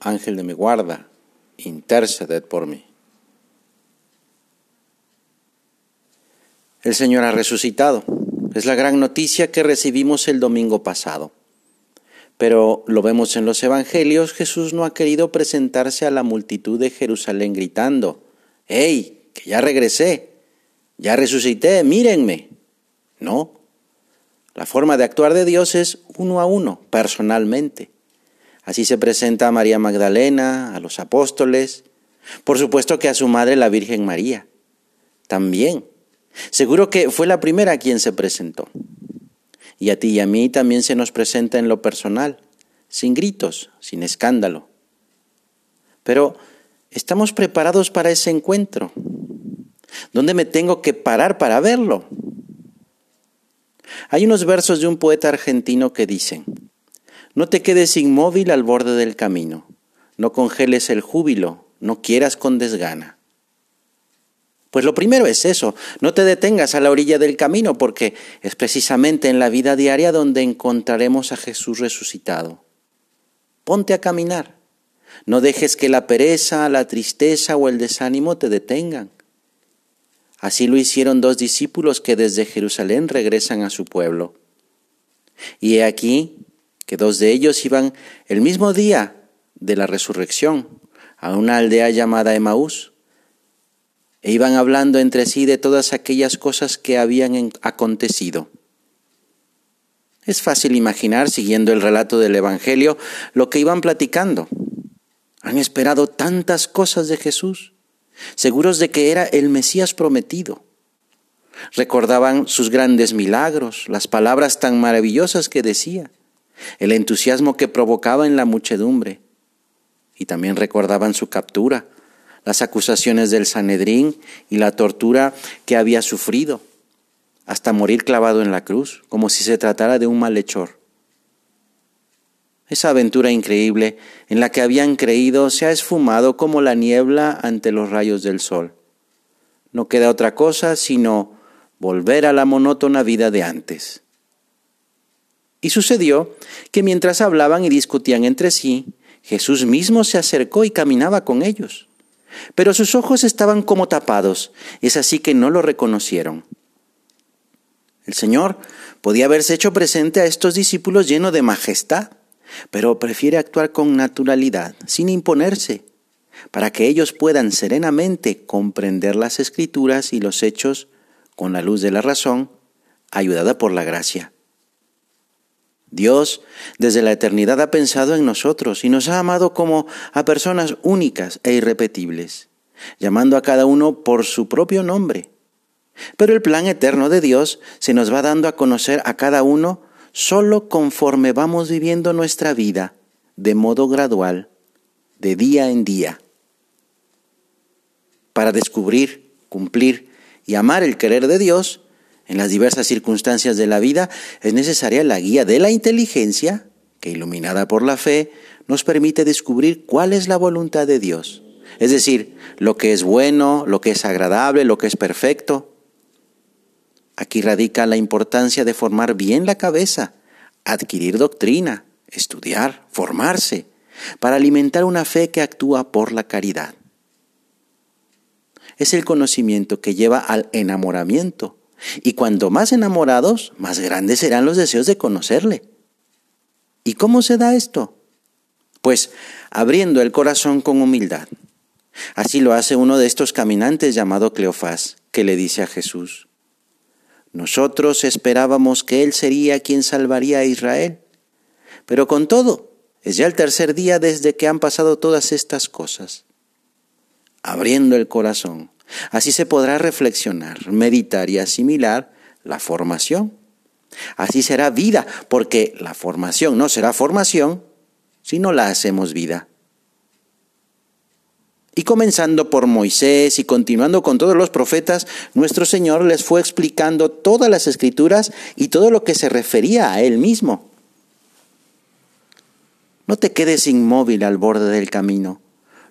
Ángel de mi guarda, interceded por mí. El Señor ha resucitado. Es la gran noticia que recibimos el domingo pasado. Pero lo vemos en los Evangelios, Jesús no ha querido presentarse a la multitud de Jerusalén gritando, ¡Hey, que ya regresé! Ya resucité, mírenme. No. La forma de actuar de Dios es uno a uno, personalmente. Así se presenta a María Magdalena, a los apóstoles, por supuesto que a su madre la Virgen María. También. Seguro que fue la primera a quien se presentó. Y a ti y a mí también se nos presenta en lo personal, sin gritos, sin escándalo. Pero, ¿estamos preparados para ese encuentro? ¿Dónde me tengo que parar para verlo? Hay unos versos de un poeta argentino que dicen, no te quedes inmóvil al borde del camino, no congeles el júbilo, no quieras con desgana. Pues lo primero es eso, no te detengas a la orilla del camino porque es precisamente en la vida diaria donde encontraremos a Jesús resucitado. Ponte a caminar, no dejes que la pereza, la tristeza o el desánimo te detengan. Así lo hicieron dos discípulos que desde Jerusalén regresan a su pueblo. Y he aquí que dos de ellos iban el mismo día de la resurrección a una aldea llamada Emaús, e iban hablando entre sí de todas aquellas cosas que habían acontecido. Es fácil imaginar, siguiendo el relato del Evangelio, lo que iban platicando. Han esperado tantas cosas de Jesús, seguros de que era el Mesías prometido. Recordaban sus grandes milagros, las palabras tan maravillosas que decía el entusiasmo que provocaba en la muchedumbre. Y también recordaban su captura, las acusaciones del Sanedrín y la tortura que había sufrido, hasta morir clavado en la cruz, como si se tratara de un malhechor. Esa aventura increíble en la que habían creído se ha esfumado como la niebla ante los rayos del sol. No queda otra cosa sino volver a la monótona vida de antes. Y sucedió que mientras hablaban y discutían entre sí, Jesús mismo se acercó y caminaba con ellos. Pero sus ojos estaban como tapados, es así que no lo reconocieron. El Señor podía haberse hecho presente a estos discípulos lleno de majestad, pero prefiere actuar con naturalidad, sin imponerse, para que ellos puedan serenamente comprender las escrituras y los hechos con la luz de la razón, ayudada por la gracia. Dios desde la eternidad ha pensado en nosotros y nos ha amado como a personas únicas e irrepetibles, llamando a cada uno por su propio nombre. Pero el plan eterno de Dios se nos va dando a conocer a cada uno solo conforme vamos viviendo nuestra vida, de modo gradual, de día en día. Para descubrir, cumplir y amar el querer de Dios, en las diversas circunstancias de la vida, es necesaria la guía de la inteligencia, que iluminada por la fe, nos permite descubrir cuál es la voluntad de Dios. Es decir, lo que es bueno, lo que es agradable, lo que es perfecto. Aquí radica la importancia de formar bien la cabeza, adquirir doctrina, estudiar, formarse, para alimentar una fe que actúa por la caridad. Es el conocimiento que lleva al enamoramiento, y cuanto más enamorados, más grandes serán los deseos de conocerle. ¿Y cómo se da esto? Pues abriendo el corazón con humildad. Así lo hace uno de estos caminantes llamado Cleofás, que le dice a Jesús, nosotros esperábamos que Él sería quien salvaría a Israel, pero con todo, es ya el tercer día desde que han pasado todas estas cosas. Abriendo el corazón, Así se podrá reflexionar, meditar y asimilar la formación. Así será vida, porque la formación no será formación si no la hacemos vida. Y comenzando por Moisés y continuando con todos los profetas, nuestro Señor les fue explicando todas las escrituras y todo lo que se refería a Él mismo. No te quedes inmóvil al borde del camino,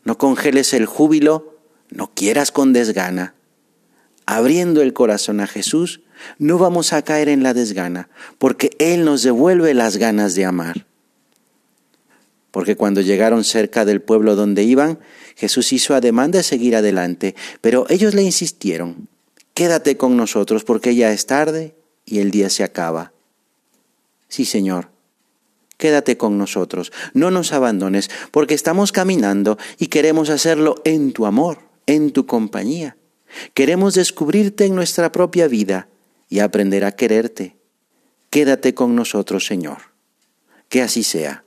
no congeles el júbilo, no quieras con desgana. Abriendo el corazón a Jesús, no vamos a caer en la desgana, porque Él nos devuelve las ganas de amar. Porque cuando llegaron cerca del pueblo donde iban, Jesús hizo ademán de seguir adelante, pero ellos le insistieron, quédate con nosotros porque ya es tarde y el día se acaba. Sí, Señor, quédate con nosotros, no nos abandones, porque estamos caminando y queremos hacerlo en tu amor, en tu compañía. Queremos descubrirte en nuestra propia vida y aprender a quererte. Quédate con nosotros, Señor. Que así sea.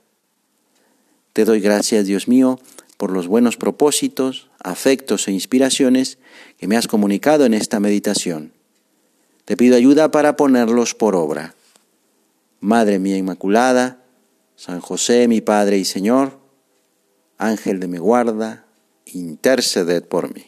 Te doy gracias, Dios mío, por los buenos propósitos, afectos e inspiraciones que me has comunicado en esta meditación. Te pido ayuda para ponerlos por obra. Madre mía Inmaculada, San José, mi Padre y Señor, Ángel de mi guarda, interceded por mí.